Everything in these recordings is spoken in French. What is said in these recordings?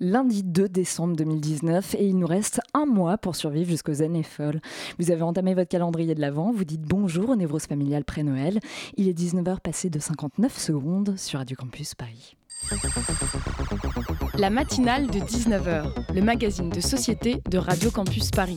lundi 2 décembre 2019 et il nous reste un mois pour survivre jusqu'aux années folles. Vous avez entamé votre calendrier de l'Avent, vous dites bonjour aux névroses familiales pré-Noël. Il est 19h passé de 59 secondes sur Radio Campus Paris. La matinale de 19h, le magazine de société de Radio Campus Paris.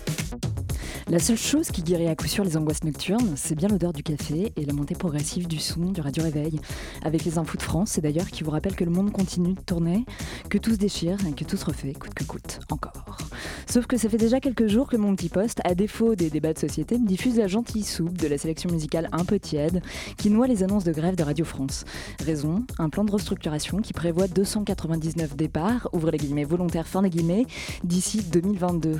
La seule chose qui guérit à coup sûr les angoisses nocturnes, c'est bien l'odeur du café et la montée progressive du son du radio réveil. Avec les infos de France, c'est d'ailleurs qui vous rappelle que le monde continue de tourner, que tout se déchire et que tout se refait, coûte que coûte, encore. Sauf que ça fait déjà quelques jours que mon petit poste, à défaut des débats de société, me diffuse la gentille soupe de la sélection musicale un peu tiède qui noie les annonces de grève de Radio France. Raison, un plan de restructuration qui prévoit 299 départs, ouvre les guillemets volontaires, fin des guillemets, d'ici 2022.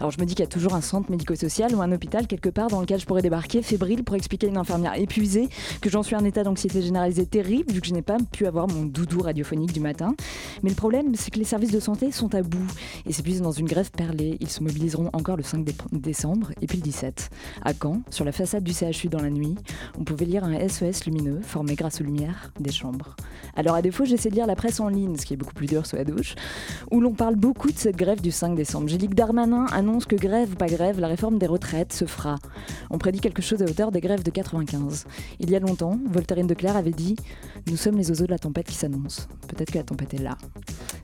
Alors je me dis qu'il y a toujours un centre médico-social ou un hôpital quelque part dans lequel je pourrais débarquer fébrile pour expliquer à une infirmière épuisée que j'en suis un état d'anxiété généralisée terrible vu que je n'ai pas pu avoir mon doudou radiophonique du matin. Mais le problème, c'est que les services de santé sont à bout et s'épuisent dans une grève perlée. Ils se mobiliseront encore le 5 décembre et puis le 17. À Caen, sur la façade du CHU dans la nuit, on pouvait lire un SOS lumineux formé grâce aux lumières des chambres. Alors à défaut, j'essaie de lire la presse en ligne, ce qui est beaucoup plus dur sous la douche, où l'on parle beaucoup de cette grève du 5 décembre. J'ai que Darmanin annonce que grève ou pas grève, la réforme se fera. On prédit quelque chose à hauteur des grèves de 95. Il y a longtemps, Voltairine de Clerc avait dit Nous sommes les oiseaux de la tempête qui s'annonce. Peut-être que la tempête est là.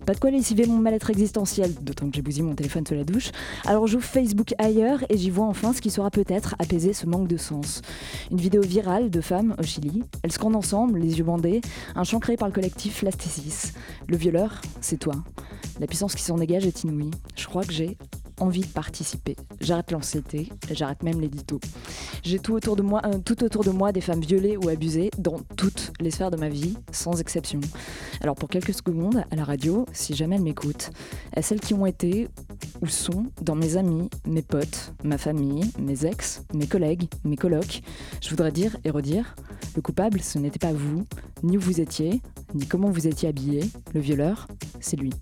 Pas de quoi lessiver mon mal-être existentiel, d'autant que j'ai bousillé mon téléphone sous la douche. Alors j'ouvre Facebook ailleurs et j'y vois enfin ce qui saura peut-être apaiser ce manque de sens. Une vidéo virale de femmes au Chili. Elles scandent ensemble, les yeux bandés, un chant créé par le collectif Lastésis. Le violeur, c'est toi. La puissance qui s'en dégage est inouïe. Je crois que j'ai envie de participer. J'arrête l'anxiété, j'arrête même l'édito. J'ai tout autour de moi, euh, tout autour de moi des femmes violées ou abusées dans toutes les sphères de ma vie, sans exception. Alors pour quelques secondes, à la radio, si jamais elles m'écoutent, à celles qui ont été ou sont dans mes amis, mes potes, ma famille, mes ex, mes collègues, mes colocs, je voudrais dire et redire, le coupable, ce n'était pas vous, ni où vous étiez, ni comment vous étiez habillé. Le violeur, c'est lui.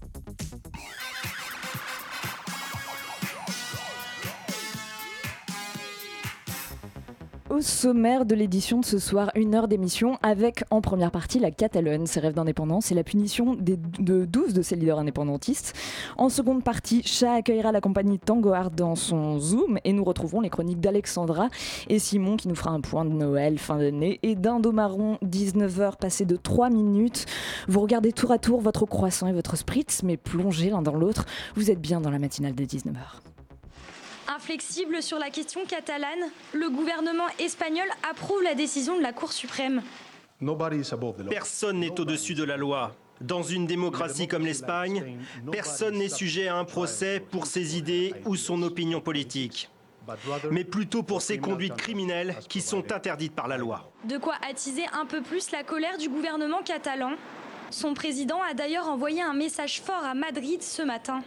Au sommaire de l'édition de ce soir, une heure d'émission avec en première partie la Catalogne, ses rêves d'indépendance et la punition de 12 de ses leaders indépendantistes. En seconde partie, Chat accueillera la compagnie Tango Art dans son Zoom et nous retrouverons les chroniques d'Alexandra et Simon qui nous fera un point de Noël, fin d'année et d'Indomaron, 19h passé de 3 minutes. Vous regardez tour à tour votre croissant et votre spritz, mais plongez l'un dans l'autre. Vous êtes bien dans la matinale des 19h. Inflexible sur la question catalane, le gouvernement espagnol approuve la décision de la Cour suprême. Personne n'est au-dessus de la loi. Dans une démocratie comme l'Espagne, personne n'est sujet à un procès pour ses idées ou son opinion politique, mais plutôt pour ses conduites criminelles qui sont interdites par la loi. De quoi attiser un peu plus la colère du gouvernement catalan. Son président a d'ailleurs envoyé un message fort à Madrid ce matin.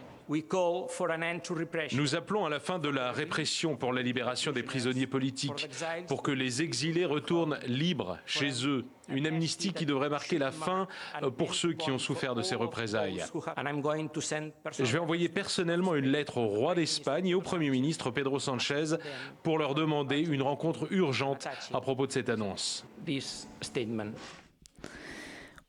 Nous appelons à la fin de la répression pour la libération des prisonniers politiques, pour que les exilés retournent libres chez eux. Une amnistie qui devrait marquer la fin pour ceux qui ont souffert de ces représailles. Je vais envoyer personnellement une lettre au roi d'Espagne et au Premier ministre Pedro Sanchez pour leur demander une rencontre urgente à propos de cette annonce.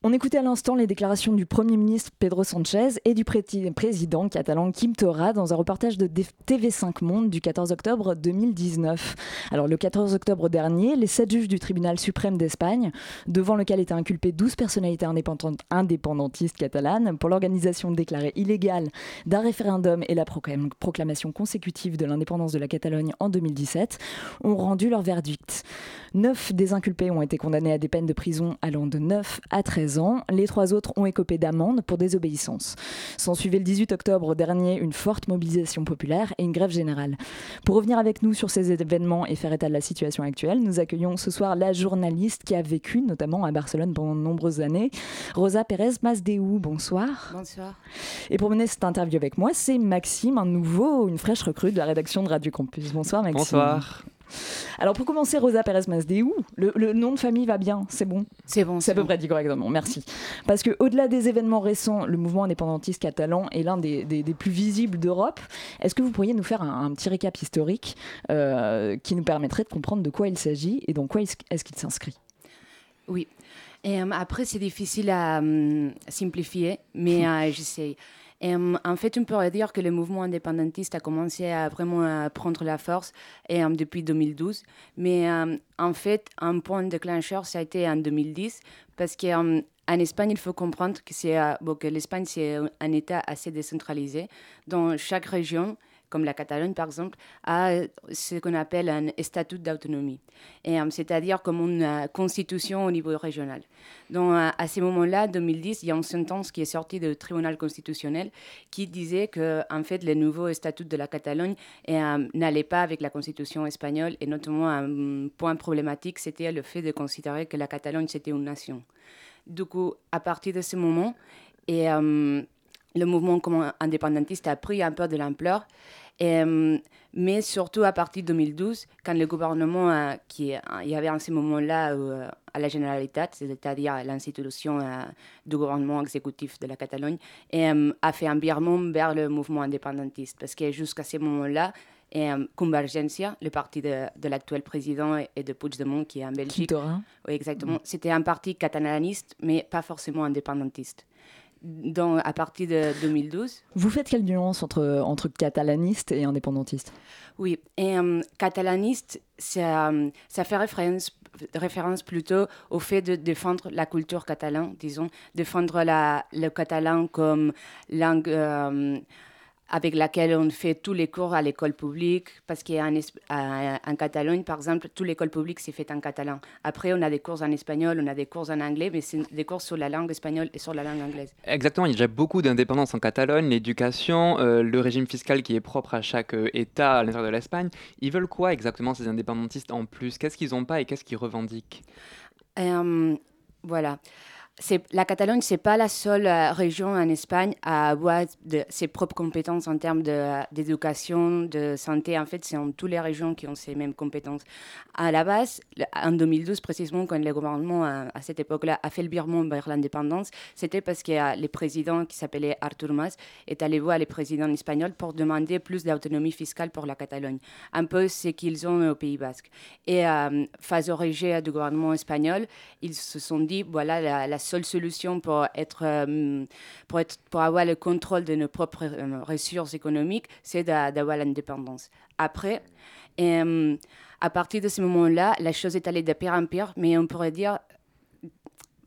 On écoutait à l'instant les déclarations du Premier ministre Pedro Sanchez et du président catalan Kim Torra dans un reportage de TV5 Monde du 14 octobre 2019. Alors le 14 octobre dernier, les sept juges du tribunal suprême d'Espagne, devant lequel étaient inculpées 12 personnalités indépendantistes catalanes pour l'organisation déclarée illégale d'un référendum et la proclamation consécutive de l'indépendance de la Catalogne en 2017, ont rendu leur verdict. Neuf des inculpés ont été condamnés à des peines de prison allant de 9 à 13 ans. Les trois autres ont écopé d'amende pour désobéissance. S'en suivait le 18 octobre dernier une forte mobilisation populaire et une grève générale. Pour revenir avec nous sur ces événements et faire état de la situation actuelle, nous accueillons ce soir la journaliste qui a vécu notamment à Barcelone pendant de nombreuses années, Rosa Pérez Masdéou. Bonsoir. Bonsoir. Et pour mener cette interview avec moi, c'est Maxime, un nouveau, une fraîche recrue de la rédaction de Radio Campus. Bonsoir Maxime. Bonsoir. Alors pour commencer, Rosa Pérez Masdeu, le, le nom de famille va bien, c'est bon? C'est bon. C'est à peu près dit correctement, merci. Parce que au-delà des événements récents, le mouvement indépendantiste catalan est l'un des, des, des, plus visibles d'Europe. Est-ce que vous pourriez nous faire un, un petit récap historique euh, qui nous permettrait de comprendre de quoi il s'agit et dans quoi est-ce qu'il s'inscrit? Oui. Et, euh, après, c'est difficile à um, simplifier, mais euh, j'essaie. En fait, on pourrait dire que le mouvement indépendantiste a commencé à vraiment à prendre la force et, depuis 2012. Mais en fait, un point déclencheur, ça a été en 2010, parce qu'en en Espagne, il faut comprendre que, que l'Espagne, c'est un État assez décentralisé. Dans chaque région, comme la Catalogne par exemple, a ce qu'on appelle un statut d'autonomie, c'est-à-dire comme une constitution au niveau régional. Donc à ce moment-là, 2010, il y a une sentence qui est sortie du tribunal constitutionnel qui disait que en fait le nouveau statut de la Catalogne n'allait pas avec la constitution espagnole et notamment un point problématique, c'était le fait de considérer que la Catalogne c'était une nation. Du coup, à partir de ce moment, et le mouvement indépendantiste a pris un peu de l'ampleur. Mais surtout à partir de 2012, quand le gouvernement qui il y avait en ce moment-là euh, à la Généralitat, c'est-à-dire l'institution euh, du gouvernement exécutif de la Catalogne, a fait un virement vers le mouvement indépendantiste. Parce que jusqu'à ce moment-là, et Convergencia, le parti de, de l'actuel président et de Puigdemont qui est en Belgique. Oui, exactement. C'était un parti catalaniste, mais pas forcément indépendantiste dans, à partir de 2012. Vous faites quelle nuance entre, entre catalaniste et indépendantiste? Oui, et um, catalaniste, ça, ça fait référence, référence plutôt au fait de défendre la culture catalane, disons, défendre la, le catalan comme langue. Um, avec laquelle on fait tous les cours à l'école publique, parce qu'en en Catalogne, par exemple, toute l'école publique s'est faite en catalan. Après, on a des cours en espagnol, on a des cours en anglais, mais c'est des cours sur la langue espagnole et sur la langue anglaise. Exactement, il y a déjà beaucoup d'indépendance en Catalogne, l'éducation, euh, le régime fiscal qui est propre à chaque euh, État à l'intérieur de l'Espagne. Ils veulent quoi exactement ces indépendantistes en plus? Qu'est-ce qu'ils n'ont pas et qu'est-ce qu'ils revendiquent? Euh, Voilà la Catalogne, c'est pas la seule euh, région en Espagne à avoir ses propres compétences en termes d'éducation, de, santé. En fait, c'est en toutes les régions qui ont ces mêmes compétences. À la base, en 2012 précisément, quand le gouvernement à, cette époque-là a fait le virement vers l'indépendance, c'était parce que euh, le président qui s'appelait Artur Mas est allé voir les présidents espagnols pour demander plus d'autonomie fiscale pour la Catalogne, un peu ce qu'ils ont au Pays Basque. Et euh, face au rejet du gouvernement espagnol, ils se sont dit voilà la, la seule solution pour, être, euh, pour, être, pour avoir le contrôle de nos propres euh, ressources économiques, c'est d'avoir l'indépendance. Après, euh, à partir de ce moment-là, la chose est allée de pire en pire, mais on pourrait dire,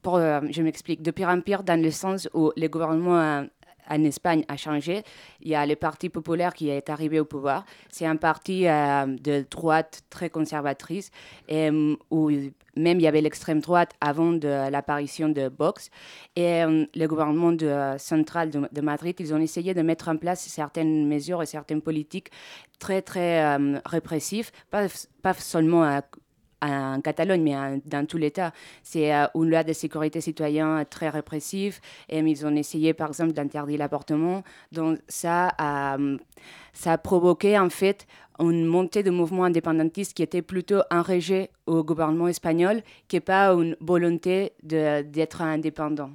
pour, je m'explique, de pire en pire dans le sens où le gouvernement en Espagne a changé. Il y a le Parti populaire qui est arrivé au pouvoir. C'est un parti de droite très conservatrice, et, où même il y avait l'extrême droite avant de l'apparition de Vox. Et euh, le gouvernement de, central de, Madrid, ils ont essayé de mettre en place certaines mesures et certaines politiques très, très répressives, pas, pas seulement à en Catalogne, mais dans tout l'État. C'est euh, une loi de sécurité citoyenne très répressive. Et ils ont essayé, par exemple, d'interdire l'avortement. Donc, ça a, ça a provoqué, en fait, une montée de mouvements indépendantistes qui était plutôt un rejet au gouvernement espagnol que pas une volonté d'être indépendant.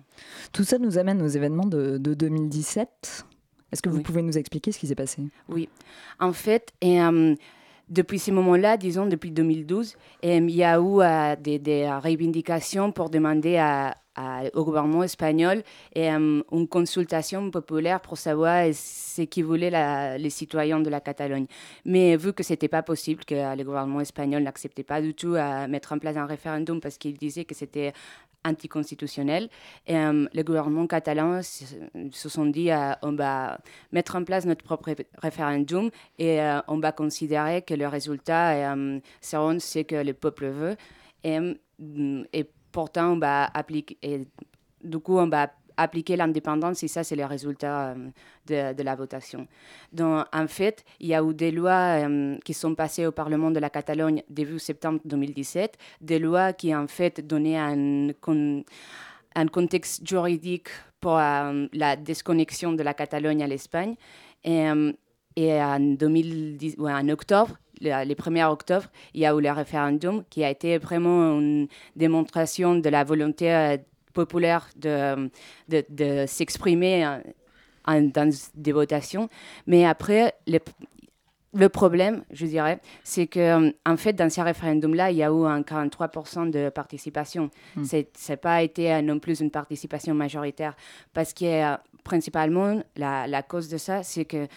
Tout ça nous amène aux événements de, 2017. Est-ce que vous pouvez nous expliquer ce qui s'est passé? Oui. En fait, et, euh, depuis ce moment-là, disons depuis 2012, il y a eu euh, des, des, revendications pour demander au gouvernement espagnol euh, une consultation populaire pour savoir ce qu'ils voulaient les citoyens de la Catalogne. Mais vu que ce n'était pas possible, que le gouvernement espagnol n'acceptait pas du tout à mettre en place un référendum parce qu'il disait que c'était anticonstitutionnel. Et euh, le gouvernement catalan se sont dit euh, on va mettre en place notre propre référendum et on va considérer que le résultat seront ce que le peuple veut. Et, et pourtant, on va appliquer, du coup, on va appliquer l'indépendance et ça, c'est le résultat euh, de, la votation. Donc, en fait, il y a eu des lois euh, qui sont passées au Parlement de la Catalogne début septembre 2017, des lois qui, en fait, donnaient un, contexte juridique pour euh, la déconnexion de la Catalogne à l'Espagne. Et, en, 2010, ou en octobre, les 1er octobre, il y a eu le référendum qui a été vraiment une démonstration de la volonté populaire de, de, de s'exprimer dans des votations. Mais après, le problème, je dirais, c'est que en fait, dans ces référendums-là, il y a eu un 43% de participation. Hmm. Ce n'a pas été euh, non plus une participation majoritaire, parce que euh, principalement, la, la, cause de ça, c'est que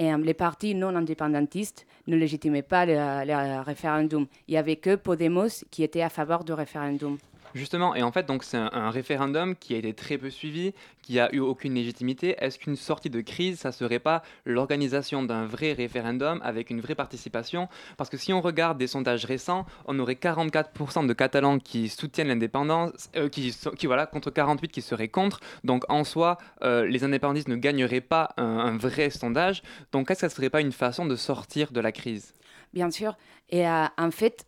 euh, les partis non indépendantistes ne légitimaient pas le, le référendum. Il n'y avait que Podemos qui était à faveur du référendum. Justement, et en fait, donc c'est un, référendum qui a été très peu suivi, qui a eu aucune légitimité. Est-ce qu'une sortie de crise, ça serait pas l'organisation d'un vrai référendum avec une vraie participation? Parce que si on regarde des sondages récents, on aurait 44% de Catalans qui soutiennent l'indépendance, euh, qui, voilà, contre 48 qui seraient contre. Donc en soi, euh, les indépendantistes ne gagneraient pas un, vrai sondage. Donc est-ce que ça serait pas une façon de sortir de la crise? Bien sûr. Et euh, en fait,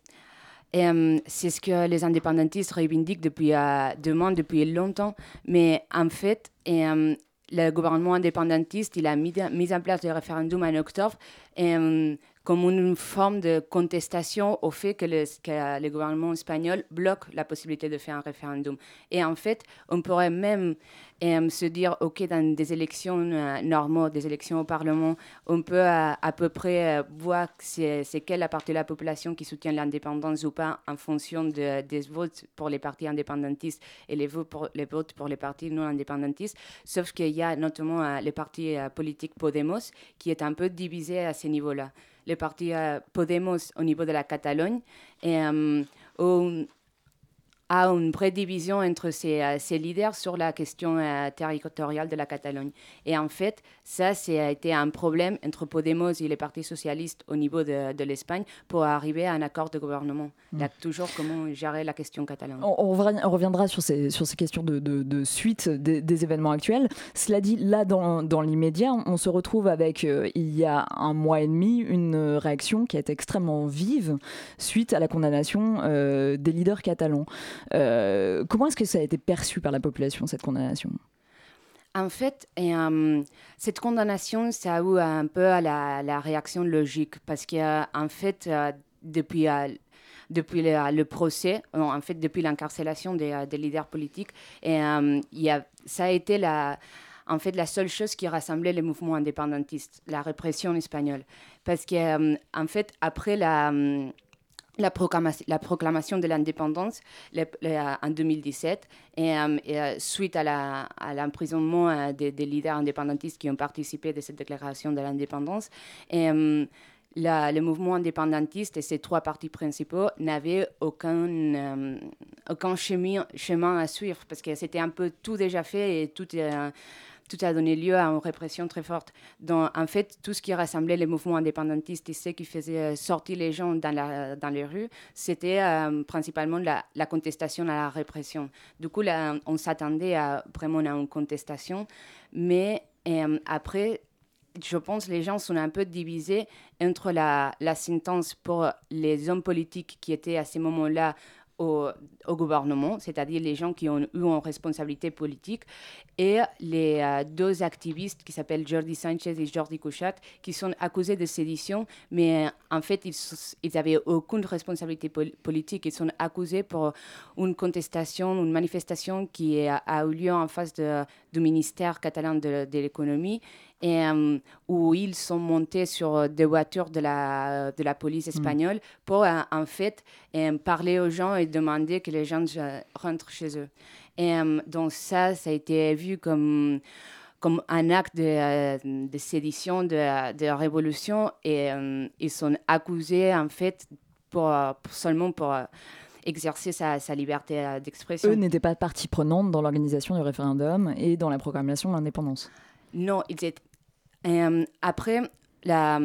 euh, c'est ce que les indépendantistes revendiquent depuis, euh, demandent depuis longtemps. Mais en fait, euh, le gouvernement indépendantiste il a mis, mis en place le référendum en octobre. Et, comme une forme de contestation au fait que le, que le, gouvernement espagnol bloque la possibilité de faire un référendum. Et en fait, on pourrait même euh, se dire, OK, dans des élections euh, normales, des élections au Parlement, on peut euh, à, peu près voir c'est quelle partie de la population qui soutient l'indépendance ou pas en fonction de, des votes pour les partis indépendantistes et les votes pour les, votes pour les partis non indépendantistes. Sauf qu'il y a notamment le parti politique Podemos qui est un peu divisé à ce niveau-là le parti Podemos au niveau de la Catalogne et a une vraie division entre ses, euh, leaders sur la question euh, territoriale de la Catalogne. Et en fait, ça, ça a été un problème entre Podemos et les partis socialistes au niveau de, de l'Espagne pour arriver à un accord de gouvernement. Il y a toujours comment gérer la question catalane. On, reviendra sur ces, sur ces questions de, de, suite des, événements actuels. Cela dit, là, dans, dans l'immédiat, on se retrouve avec, euh, il y a un mois et demi, une réaction qui est extrêmement vive suite à la condamnation des leaders catalans. Euh, comment est-ce que ça a été perçu par la population, cette condamnation? En fait, euh, cette condamnation, ça a eu un peu la, réaction logique parce qu'en en fait, euh, depuis, le, procès, en fait, depuis l'incarcération des, leaders politiques, ça a été la, la seule chose qui rassemblait les mouvements indépendantistes, la répression espagnole. Parce que, en fait, après la la proclamation, la proclamation de l'indépendance en 2017 et, euh, euh, suite à l'emprisonnement euh, des, leaders indépendantistes qui ont participé de cette déclaration de l'indépendance. le mouvement indépendantiste et ses trois partis principaux n'avaient aucun, aucun chemin, chemin à suivre parce que c'était un peu tout déjà fait et tout tout a donné lieu à une répression très forte. Donc, en fait, tout ce qui rassemblait les mouvements indépendantistes et ce qui faisait euh, sortir les gens dans, les rues, c'était euh, principalement la, contestation à la répression. Du coup, on s'attendait vraiment à une contestation, mais euh, après, je pense que les gens sont un peu divisés entre la, la sentence pour les hommes politiques qui étaient à ce moment-là au, gouvernement, c'est-à-dire les gens qui ont eu une responsabilité politique, et les euh, deux activistes qui s'appellent Jordi Sanchez et Jordi Couchat, qui sont accusés de sédition, mais euh, en fait, ils n'avaient aucune responsabilité politique. Ils sont accusés pour une contestation, une manifestation qui a, eu lieu en face de, du ministère catalan de, de l'économie et, euh, où ils sont montés sur des voitures de la, de la police mm. espagnole pour en fait parler aux gens et demander que les gens rentrent chez eux. Et euh, donc ça, ça a été vu comme comme un acte de, euh, de sédition, de, de, révolution, et euh, ils sont accusés en fait pour, seulement pour exercer sa, sa liberté d'expression. Eux n'étaient pas partie prenante dans l'organisation du référendum et dans la proclamation de l'indépendance. Non, ils étaient. après, la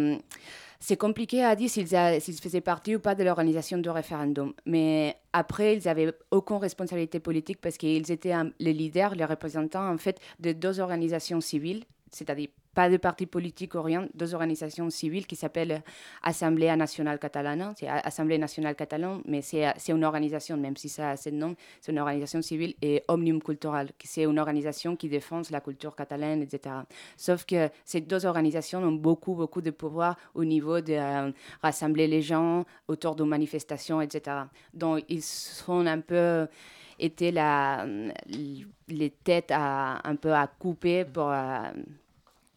c'est compliqué à dire s'ils, faisaient partie ou pas de l'organisation du référendum. Mais après, ils n'avaient aucune responsabilité politique parce qu'ils étaient les leaders, les représentants en fait de deux organisations civiles, c'est-à-dire pas de parti politique ou rien, deux organisations civiles qui s'appellent Assemblée nationale catalane, c'est Assemblée nationale catalane, mais c'est une organisation, même si ça a ce nom, c'est une organisation civile, et Omnium Cultural, qui c'est une organisation qui défend la culture catalane, etc. Sauf que ces deux organisations ont beaucoup, beaucoup de pouvoir au niveau de euh, rassembler les gens autour de manifestations, etc. Donc, ils sont un peu la, les têtes à, un peu à couper pour euh,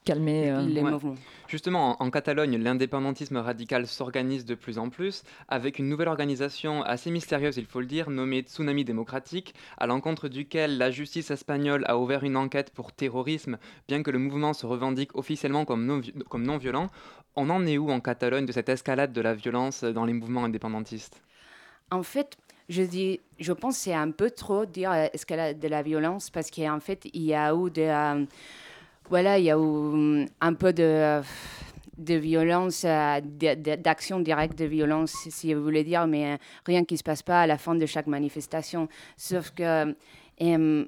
calmer euh, les mouvements. Justement, en, Catalogne, l'indépendantisme radical s'organise de plus en plus avec une nouvelle organisation assez mystérieuse, il faut le dire, nommée Tsunami démocratique, à l'encontre duquel la justice espagnole a ouvert une enquête pour terrorisme, bien que le mouvement se revendique officiellement comme non, comme non violent. On en est où en Catalogne de cette escalade de la violence dans les mouvements indépendantistes? En fait, je, dis, je pense c'est un peu trop dire euh, escalade de la violence? Parce qu'en fait, il y a eu de, euh, voilà, il y a hum, un peu de, de violence, euh, d'action directe de violence, si vous voulez dire, mais rien qui se passe pas à la fin de chaque manifestation. Sauf que, hum,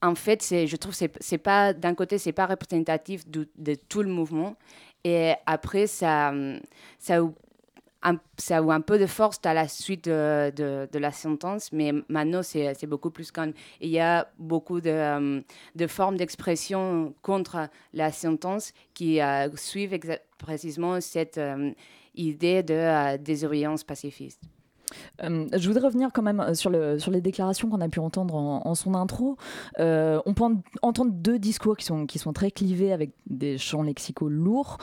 en fait, je trouve que c'est pas, d'un côté, c'est pas représentatif de, tout le mouvement. Et après, ça, hum, ça ça a eu un peu de force à la suite de, la sentence, mais maintenant c'est beaucoup plus calme. Il y a beaucoup de, euh, de formes d'expression contre la sentence qui euh, suivent précisément cette euh, idée de désobéissance pacifiste. Euh, je voudrais revenir quand même euh, sur, le, sur les déclarations qu'on a pu entendre en, son intro. Euh, on peut entendre deux discours qui sont, très clivés avec des champs lexicaux lourds.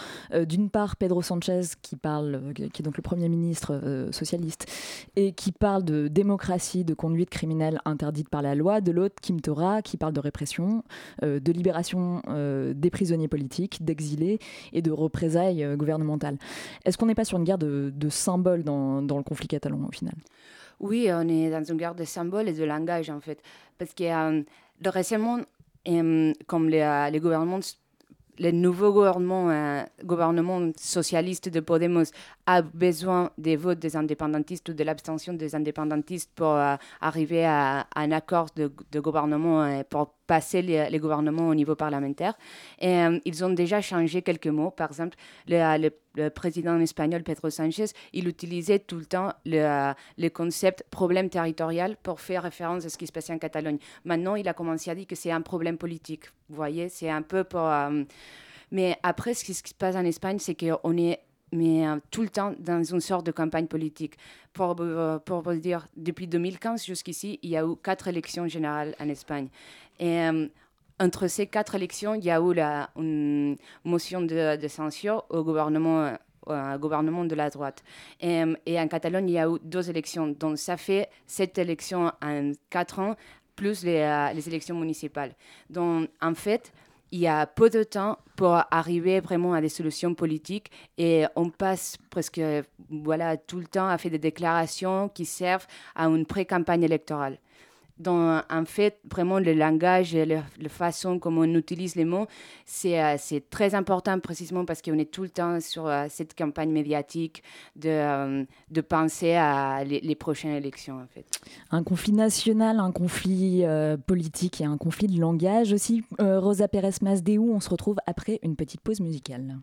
D'une part, Pedro Sanchez qui parle, qui est donc le Premier ministre socialiste, et qui parle de démocratie, de conduite criminelle interdite par la loi. De l'autre, Kim Tora qui parle de répression, de libération des prisonniers politiques, d'exilés et de représailles gouvernementales. Est-ce qu'on n'est pas sur une guerre de, symboles dans le conflit catalan Oui, on est dans une guerre de symboles et de langage, en fait. Parce que euh, récemment, euh, comme les, euh, les, gouvernements, le nouveau gouvernement, gouvernement socialiste de Podemos a besoin des votes des indépendantistes ou de l'abstention des indépendantistes pour arriver à, un accord de, de gouvernement pour passer les, gouvernements au niveau parlementaire. Et ils ont déjà changé quelques mots. Par exemple, le, le président espagnol Pedro Sánchez, il utilisait tout le temps le, le, concept problème territorial pour faire référence à ce qui se passait en Catalogne. Maintenant, il a commencé à dire que c'est un problème politique. Vous voyez, c'est un peu pour... Euh, mais après, ce qui se passe en Espagne, c'est qu'on est mais euh, tout le temps dans une sorte de campagne politique. Pour, euh, pour vous dire, depuis 2015 jusqu'ici, il y a eu quatre élections générales en Espagne. Et entre ces quatre élections, il y a eu la, une motion de, censure au gouvernement, gouvernement de la droite. Et, et, en Catalogne, il y a eu deux élections. Donc, ça fait sept élections en quatre ans, plus les, euh, les élections municipales. Donc, en fait, il y a peu de temps pour arriver vraiment à des solutions politiques et on passe presque voilà, tout le temps à faire des déclarations qui servent à une pré-campagne électorale dans en fait vraiment le langage et la, façon comme on utilise les mots c'est euh, très important précisément parce qu'on est tout le temps sur euh, cette campagne médiatique de, euh, de penser à les, prochaines élections en fait. Un conflit national, un conflit politique et un conflit de langage aussi. Rosa Pérez Masdéou, on se retrouve après une petite pause musicale.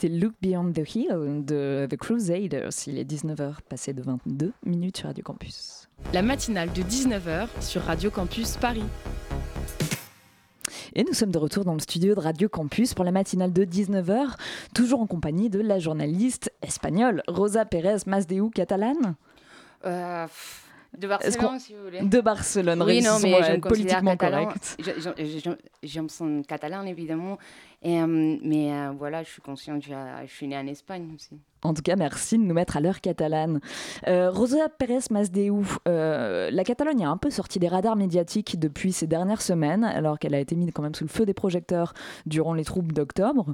C'était Look Beyond the Hill de The Crusaders. Il est 19h, passé de 22 minutes sur Radio Campus. La matinale de 19h sur Radio Campus Paris. Et nous sommes de retour dans le studio de Radio Campus pour la matinale de 19h, toujours en compagnie de la journaliste espagnole Rosa Pérez Masdeu Catalane. Euh, de Barcelone, si vous voulez. De Barcelone, oui, non, mais je politiquement correct. Je, me sens catalan, évidemment. Et, euh, mais euh, voilà, je suis consciente que je suis née en Espagne aussi. En tout cas, merci de nous mettre à l'heure catalane. Euh, Rosa Pérez Masdeu, la Catalogne a un peu sorti des radars médiatiques depuis ces dernières semaines, alors qu'elle a été mise quand même sous le feu des projecteurs durant les troubles d'octobre.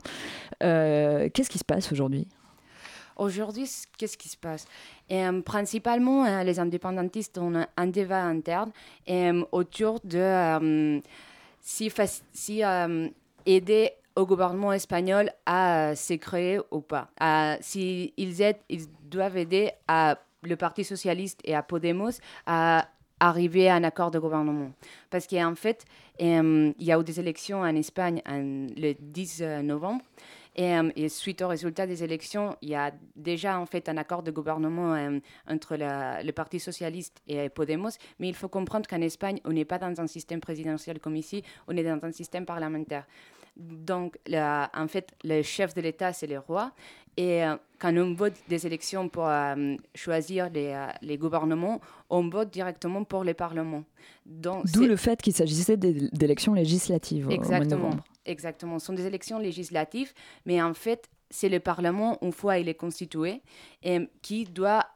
Qu'est-ce qui se passe aujourd'hui? Aujourd'hui, qu'est-ce qui se passe? Euh, Principalement, euh, les indépendantistes ont un débat interne euh, autour de si, si aider au gouvernement espagnol à se créer ou pas. S'ils ils ils doivent aider à le Parti socialiste et à Podemos à arriver à un accord de gouvernement. Parce qu'en fait, il y a eu des élections en Espagne le 10 novembre. Euh, et, suite au résultat des élections, il y a déjà en fait un accord de gouvernement euh, entre le Parti socialiste et Podemos. Mais il faut comprendre qu'en Espagne, on n'est pas dans un système présidentiel comme ici, on est dans un système parlementaire. Donc, en fait, le chef de l'État, c'est le roi. Et euh, quand on vote des élections pour choisir les, les, gouvernements, on vote directement pour les parlements. D'où le fait qu'il s'agissait d'élections législatives au mois de novembre. Exactement. Ce sont des élections législatives, mais en fait, c'est le Parlement, une fois il est constitué, et, qui doit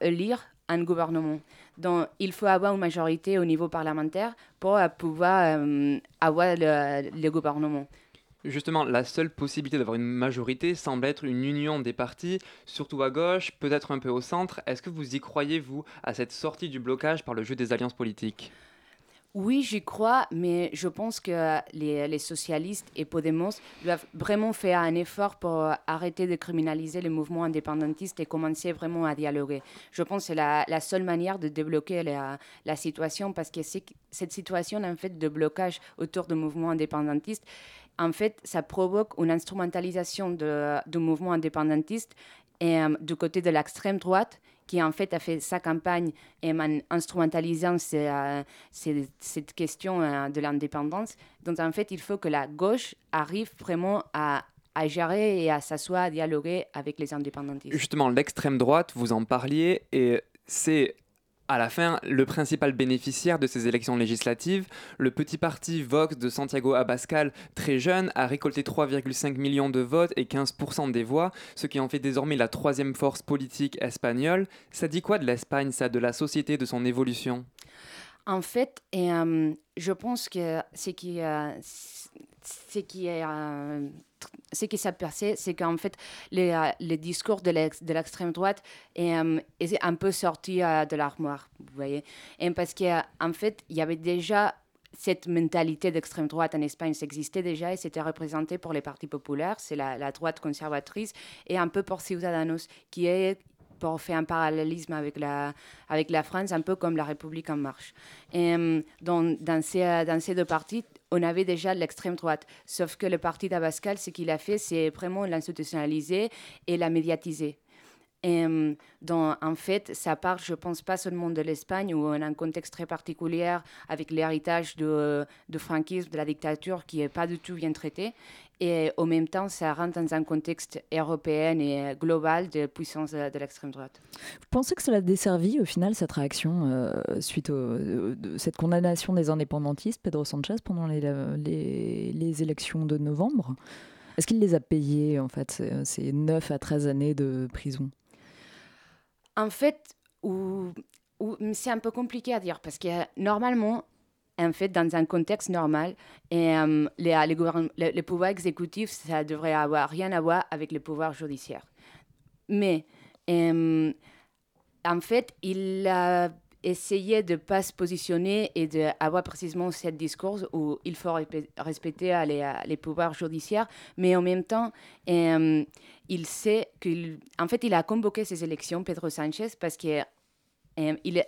élire un gouvernement. Donc, il faut avoir une majorité au niveau parlementaire pour pouvoir euh, avoir le, gouvernement. Justement, la seule possibilité d'avoir une majorité semble être une union des partis, surtout à gauche, peut-être un peu au centre. Est-ce que vous y croyez, vous, à cette sortie du blocage par le jeu des alliances politiques? Oui, j'y crois, mais je pense que les, socialistes et Podemos doivent vraiment faire un effort pour arrêter de criminaliser les mouvements indépendantistes et commencer vraiment à dialoguer. Je pense que c'est la, seule manière de débloquer la, situation parce que cette situation en fait de blocage autour du mouvement indépendantiste, en fait, ça provoque une instrumentalisation du mouvement indépendantiste et, euh, du côté de l'extrême droite qui en fait a fait sa campagne en instrumentalisant euh, cette question euh, de l'indépendance. Donc en fait, il faut que la gauche arrive vraiment à gérer et à s'asseoir, à dialoguer avec les indépendantistes. Justement, l'extrême droite, vous en parliez, et c'est à la fin, le principal bénéficiaire de ces élections législatives, le petit parti Vox de Santiago Abascal, très jeune, a récolté 3,5 millions de votes et 15% des voix, ce qui en fait désormais la troisième force politique espagnole. Ça dit quoi de l'Espagne, ça, de la société, de son évolution? En fait, euh, je pense que ce qui, euh, est euh, ce qui s'est passé, c'est qu'en fait, euh, le, discours de l'extrême droite est, euh, est, un peu sorti euh, de l'armoire, vous voyez. Et parce qu'en en fait, il y avait déjà cette mentalité d'extrême droite en Espagne, ça existait déjà et c'était représenté pour les partis populaires, c'est la, droite conservatrice, et un peu pour Ciudadanos, qui est pour faire un parallélisme avec la, France, un peu comme la République en marche. Et dans, ces, deux partis, on avait déjà l'extrême droite. Sauf que le parti d'Abascal, ce qu'il a fait, c'est vraiment l'institutionnaliser et la médiatiser. Euh, en fait, ça part, je pense, pas seulement de l'Espagne, où on a un contexte très particulier avec l'héritage de, de franquisme, de la dictature, qui n'est pas du tout bien traité. Et en même temps, ça rentre dans un contexte européen et global de puissance de, l'extrême droite. Vous pensez que cela a desservi au final cette réaction euh, suite à euh, cette condamnation des indépendantistes, Pedro Sanchez, pendant les, les, les élections de novembre? Est-ce qu'il les a payés, en fait, ces 9 à 13 années de prison? En fait, c'est un peu compliqué à dire parce que normalement, en fait, dans un contexte normal, euh, les, les, les, pouvoirs exécutifs, ça devrait avoir rien à voir avec le pouvoir judiciaire. Mais, euh, en fait, il a essayé de ne pas se positionner et d'avoir précisément ce discours où il faut respecter les, pouvoirs judiciaires, mais en même temps, euh, il sait qu'il... Fait, il a convoqué ces élections, Pedro Sanchez, parce qu'il il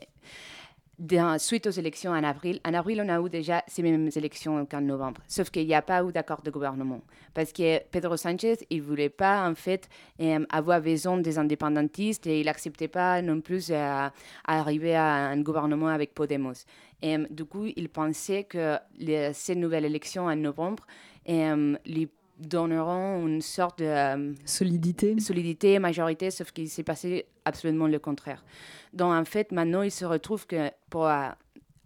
suite aux élections en avril, en avril, on a eu déjà ces mêmes élections qu'en novembre, sauf qu'il n'y a pas eu d'accord de gouvernement. Parce que Pedro Sanchez, il ne voulait pas, en fait, euh, avoir besoin des indépendantistes et il n'acceptait pas non plus euh, arriver à un gouvernement avec Podemos. Et, du coup, il pensait que les, ces nouvelles élections en novembre euh, lui donneront une sorte de solidité, solidité, majorité, sauf qu'il s'est passé absolument le contraire. Donc en fait, maintenant, il se retrouve que pour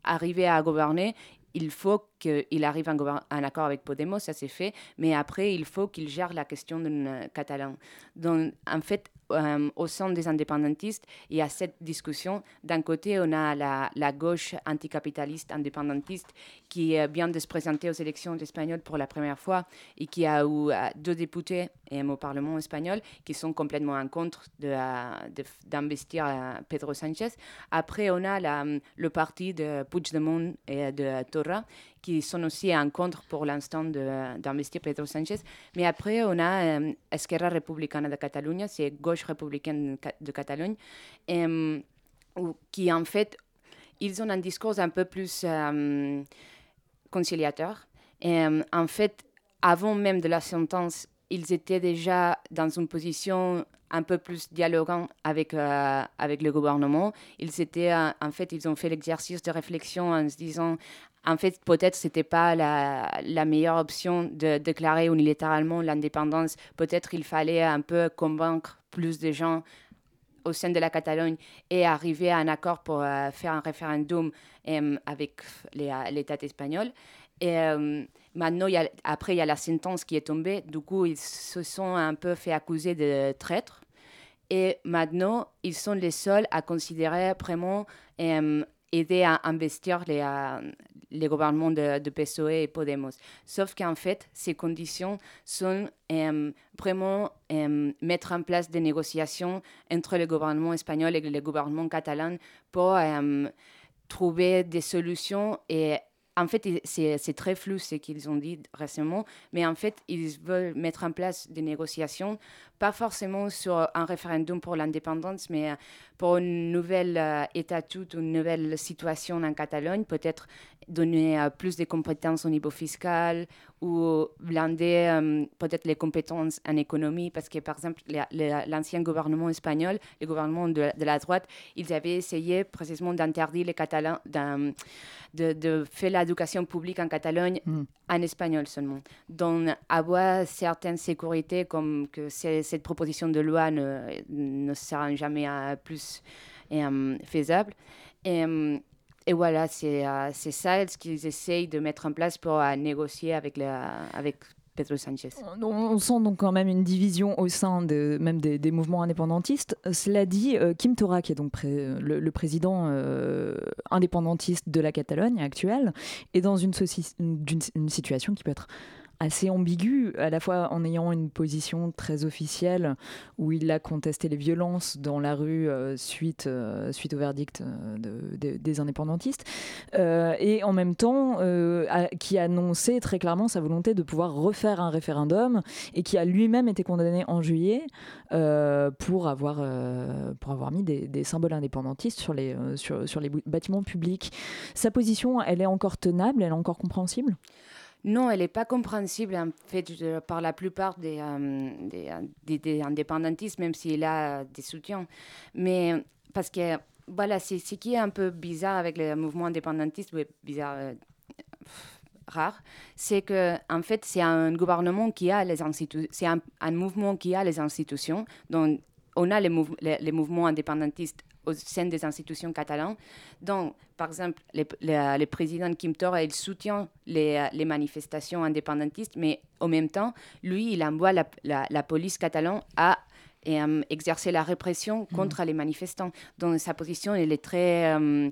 arriver à gouverner, il faut qu'il arrive en, un accord avec Podemos, ça c'est fait, mais après, il faut qu'il gère la question d'un catalan. Donc, en fait, euh, au sein des indépendantistes, il y a cette discussion. D'un côté, on a la, gauche anticapitaliste indépendantiste qui vient de se présenter aux élections espagnoles pour la première fois et qui a eu euh, deux députés euh, au Parlement espagnol qui sont complètement en contre d'investir de, Pedro Sánchez. Après, on a le parti de Puigdemont et de Torra qui sont aussi en contre pour l'instant d'investir Pedro Sánchez. Mais après, on a euh, Esquerra Republicana de Catalunya, c'est Gauche républicaine de Catalogne, euh, qui en fait, ils ont un discours un peu plus euh, conciliateur. En fait, avant même de la sentence, ils étaient déjà dans une position un peu plus dialoguant avec, avec le gouvernement. Ils étaient, en fait, ils ont fait l'exercice de réflexion en se disant en fait, peut-être ce n'était pas la, meilleure option de déclarer unilatéralement l'indépendance. Peut-être il fallait un peu convaincre plus de gens au sein de la Catalogne et arriver à un accord pour euh, faire un référendum euh, avec euh, l'État espagnol. Et maintenant, il y a, après, il y a la sentence qui est tombée. Du coup, ils se sont un peu fait accuser de traître. Et maintenant, ils sont les seuls à considérer vraiment aider à investir les, les gouvernements de, PSOE et Podemos. Sauf qu'en fait, ces conditions sont euh, vraiment euh, mettre en place des négociations entre le gouvernement espagnol et le gouvernement catalan pour euh, trouver des solutions et en fait, c'est très flou ce qu'ils ont dit récemment, mais en fait, ils veulent mettre en place des négociations, pas forcément sur un référendum pour l'indépendance, mais pour une nouvelle état toute, une nouvelle situation en Catalogne, peut-être donner euh, plus de compétences au niveau fiscal ou blinder euh, peut-être les compétences en économie, parce que par exemple, l'ancien gouvernement espagnol, le gouvernement de, la droite, ils avaient essayé précisément d'interdire les Catalans, de, de, faire l'éducation publique en Catalogne hmm. en espagnol seulement. Donc, avoir certaines sécurités comme que cette proposition de loi ne, ne sera jamais euh, plus faisable. Et, et voilà, euh, c'est ça ce qu'ils essayent de mettre en place pour euh, négocier avec, avec Pedro Sanchez. On, sent donc quand même une division au sein de, même des, mouvements indépendantistes. Cela dit, euh, Kim Tora, qui est donc le, président indépendantiste de la Catalogne actuelle, est dans une situation qui peut être assez ambigu, à la fois en ayant une position très officielle où il a contesté les violences dans la rue euh, suite, euh, suite au verdict euh, des indépendantistes, et en même temps qui a annoncé très clairement sa volonté de pouvoir refaire un référendum et qui a lui-même été condamné en juillet pour, avoir, pour avoir mis des, symboles indépendantistes sur les, sur les bâtiments publics. Sa position, elle est encore tenable, elle est encore compréhensible? Non, elle n'est pas compréhensible en fait par la plupart des, euh, euh, des, des, indépendantistes, même s'il a des soutiens. Mais parce que voilà, c'est ce qui est un peu bizarre avec le mouvement indépendantiste, bizarre, euh, rare, c'est que en fait c'est un gouvernement qui a les institutions, c'est un, mouvement qui a les institutions. Donc on a les mouvements indépendantistes au sein des institutions catalanes. Donc, par exemple, le, président Kim Tora, il soutient les, les, manifestations indépendantistes, mais en même temps, lui, il envoie la, la, police catalane à euh, exercer la répression mhm. contre les manifestants. Donc, sa position, elle est très... Euh,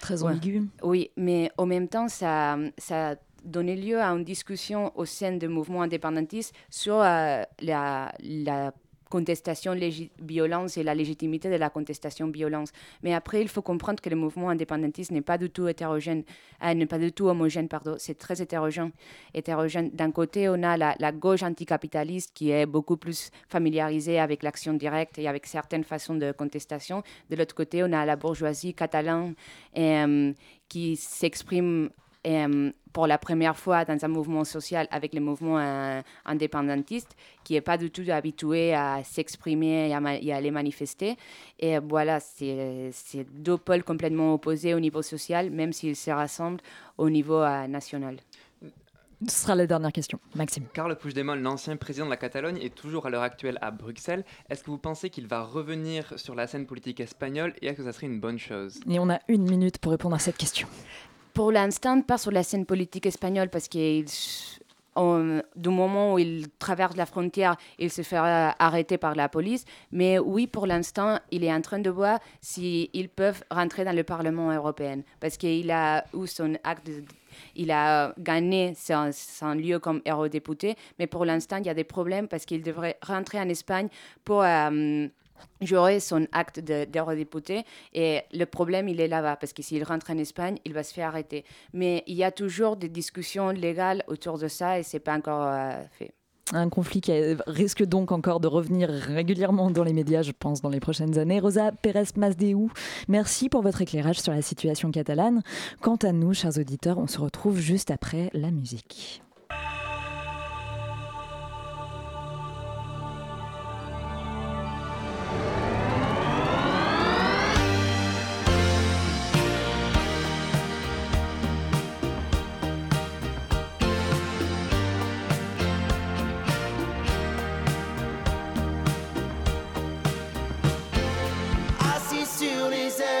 très ambiguë. oui, mais en même temps, ça... ça donné lieu à une discussion au sein du mouvement indépendantiste sur euh, la, la contestation violence et la légitimité de la contestation violence. Mais après, il faut comprendre que le mouvement indépendantiste n'est pas du tout hétérogène, euh, n'est pas du tout homogène, pardon, c'est très hétérogène. hétérogène. D'un côté, on a la, gauche anticapitaliste qui est beaucoup plus familiarisée avec l'action directe et avec certaines façons de contestation. De l'autre côté, on a la bourgeoisie catalane euh, qui s'exprime euh, pour la première fois dans un mouvement social avec le mouvement euh, indépendantiste, qui n'est pas du tout habitué à s'exprimer et, à aller manifester. Et voilà, c'est deux pôles complètement opposés au niveau social, même s'ils se rassemblent au niveau euh, national. Ce sera la dernière question. Maxime. Carles Puigdemont, l'ancien président de la Catalogne, est toujours à l'heure actuelle à Bruxelles. Est-ce que vous pensez qu'il va revenir sur la scène politique espagnole et est-ce que ça serait une bonne chose? Et on a une minute pour répondre à cette question. Pour l'instant, pas sur la scène politique espagnole parce que du moment où il traverse la frontière, il se fait arrêter par la police. Mais oui, pour l'instant, il est en train de voir s'ils peuvent rentrer dans le Parlement européen. Parce qu'il a eu son acte, il a gagné son, lieu comme eurodéputé. Mais pour l'instant, il y a des problèmes parce qu'il devrait rentrer en Espagne pour. Euh, J'aurai son acte d'eurodéputé et le problème il est là-bas parce que s'il rentre en Espagne il va se faire arrêter mais il y a toujours des discussions légales autour de ça et c'est pas encore euh, fait un conflit qui risque donc encore de revenir régulièrement dans les médias, je pense, dans les prochaines années. Rosa Pérez Masdéou, merci pour votre éclairage sur la situation catalane. Quant à nous, chers auditeurs, on se retrouve juste après la musique.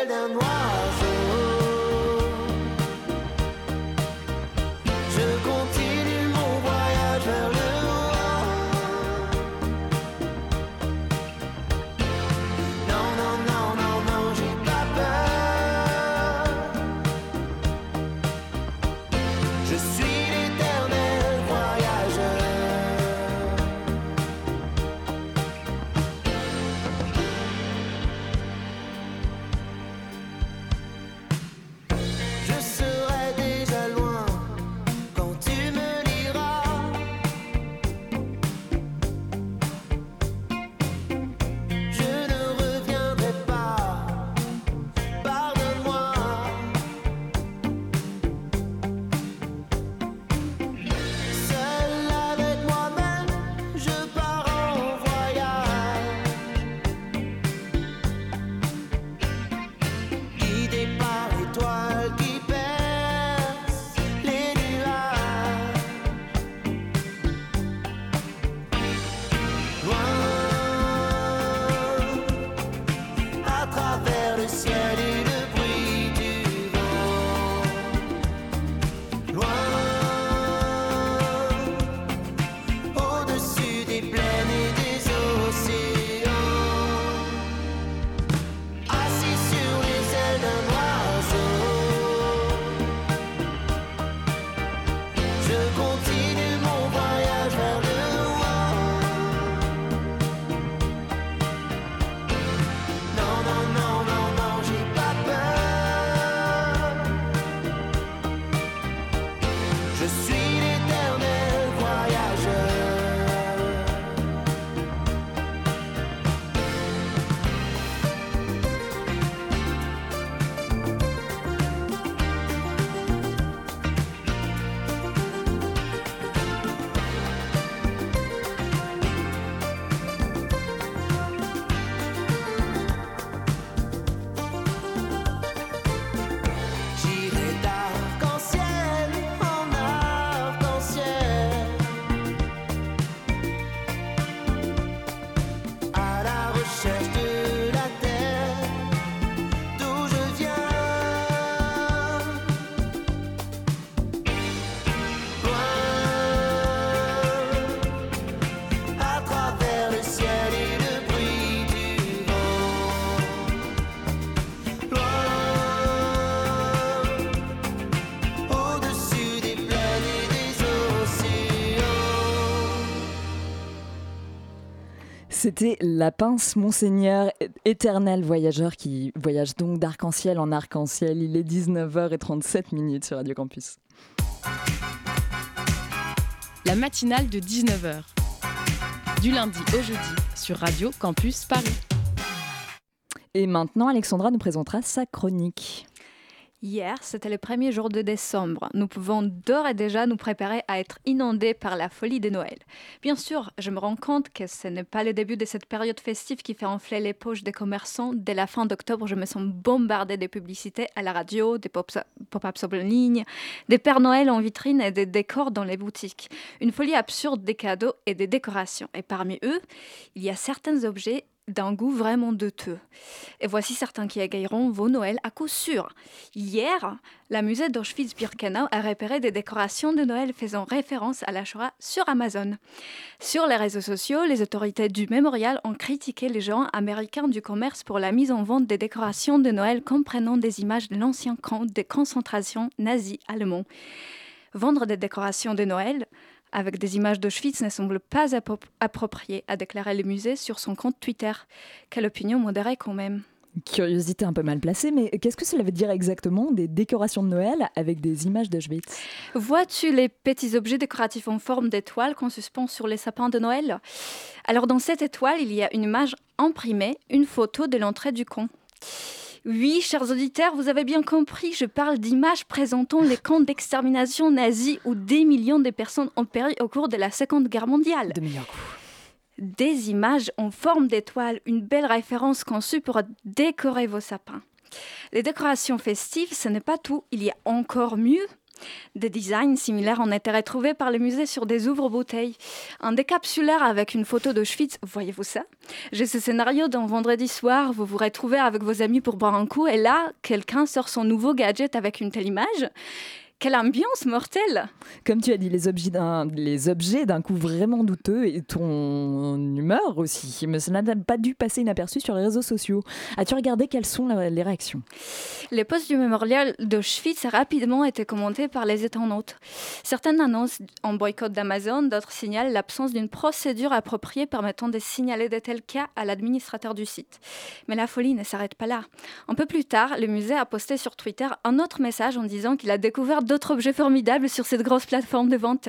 ciel d'un. C'était la pince Monseigneur, éternel voyageur qui voyage donc d'arc-en-ciel en arc-en-ciel. Il est 19h37 minutes sur Radio Campus. La matinale de 19h. Du lundi au jeudi sur Radio Campus Paris. Et maintenant, Alexandra nous présentera sa chronique. Hier, c'était le premier jour de décembre. Nous pouvons d'ores et déjà nous préparer à être inondés par la folie de Noël. Bien sûr, je me rends compte que ce n'est pas le début de cette période festive qui fait enfler les poches des commerçants. Dès la fin d'octobre, je me sens bombardée de publicités à la radio, des pop-ups en ligne, des Pères Noël en vitrine et des décors dans les boutiques. Une folie absurde des cadeaux et des décorations. Et parmi eux, il y a certains objets d'un goût vraiment douteux. Et voici certains qui égailleront vos Noëls à coup sûr. Hier, la musée d'Auschwitz-Birkenau a repéré des décorations de Noël faisant référence à la Shoah sur Amazon. Sur les réseaux sociaux, les autorités du mémorial ont critiqué les géants américains du commerce pour la mise en vente des décorations de Noël comprenant des images de l'ancien camp de concentration nazi allemand. Vendre des décorations de Noël, avec des images d'Auschwitz ne semble pas approprié, a déclaré le musée sur son compte Twitter. Quelle opinion modérée quand même. Curiosité un peu mal placée, mais qu'est-ce que cela veut dire exactement des décorations de Noël avec des images d'Auschwitz? Vois-tu les petits objets décoratifs en forme d'étoile qu'on suspend sur les sapins de Noël? Alors dans cette étoile, il y a une image imprimée, une photo de l'entrée du camp. Oui, chers auditeurs, vous avez bien compris, je parle d'images présentant les camps d'extermination nazis où des millions de personnes ont péri au cours de la Seconde Guerre mondiale. Des images en forme d'étoile, une belle référence conçue pour décorer vos sapins. Les décorations festives, ce n'est pas tout, il y a encore mieux. Des designs similaires ont été retrouvés par le musée sur des ouvres-bouteilles. Un décapsulaire avec une photo d'Auschwitz, voyez-vous ça? J'ai ce scénario d'un vendredi soir, vous vous retrouvez avec vos amis pour boire un coup et là, quelqu'un sort son nouveau gadget avec une telle image quelle ambiance mortelle Comme tu as dit, les objets d'un, les objets d'un coup vraiment douteux et ton humeur aussi. Mais ça n'a pas dû passer inaperçu sur les réseaux sociaux. As-tu regardé quelles sont les réactions? Les posts du mémorial d'Auschwitz rapidement été commentés par les internautes. Certaines annoncent un boycott d'Amazon, d'autres signalent l'absence d'une procédure appropriée permettant de signaler de tels cas à l'administrateur du site. Mais la folie ne s'arrête pas là. Un peu plus tard, le musée a posté sur Twitter un autre message en disant qu'il a découvert d'autres objets formidables sur cette grosse plateforme de vente.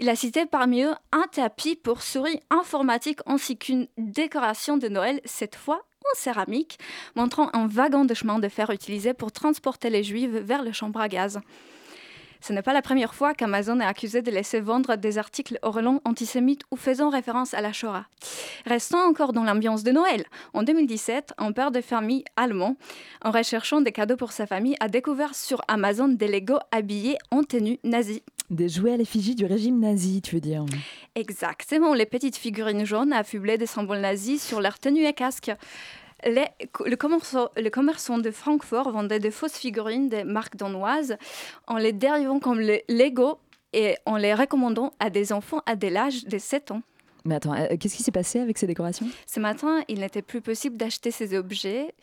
Il a cité parmi eux un tapis pour souris informatique ainsi qu'une décoration de Noël, cette fois en céramique, montrant un wagon de chemin de fer utilisé pour transporter les juifs vers le chambre à gaz. Ce n'est pas la première fois qu'Amazon est accusé de laisser vendre des articles au relent antisémites ou faisant référence à la Shoah. Restons encore dans l'ambiance de Noël. En 2017, un père de famille allemand, en recherchant des cadeaux pour sa famille, a découvert sur Amazon des Legos habillés en tenue nazie. Des jouets à l'effigie du régime nazi, tu veux dire Exactement, les petites figurines jaunes affublées des symboles nazis sur leur tenue et casque le, commerçant, de Francfort vendait de fausses figurines des marques danoises en les dérivant comme les Lego et en les recommandant à des enfants à dès l'âge de 7 ans. Mais attends, euh, qu'est-ce qui s'est passé avec ces décorations? Ce matin, il n'était plus possible d'acheter ces objets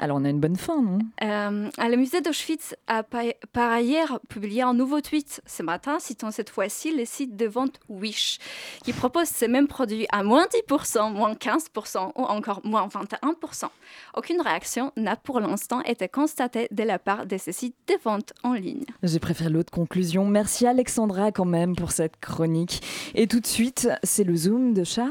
alors on a une bonne fin, non? Euh, Le musée d'Auschwitz a par ailleurs publié un nouveau tweet ce matin, citant cette fois-ci le site de vente Wish, qui propose ces mêmes produits à moins 10%, moins 15% ou encore moins 21%. Aucune réaction n'a pour l'instant été constatée de la part de ces sites de vente en ligne. J'ai préféré l'autre conclusion. Merci Alexandra quand même pour cette chronique. Et tout de suite, c'est le Zoom de chat.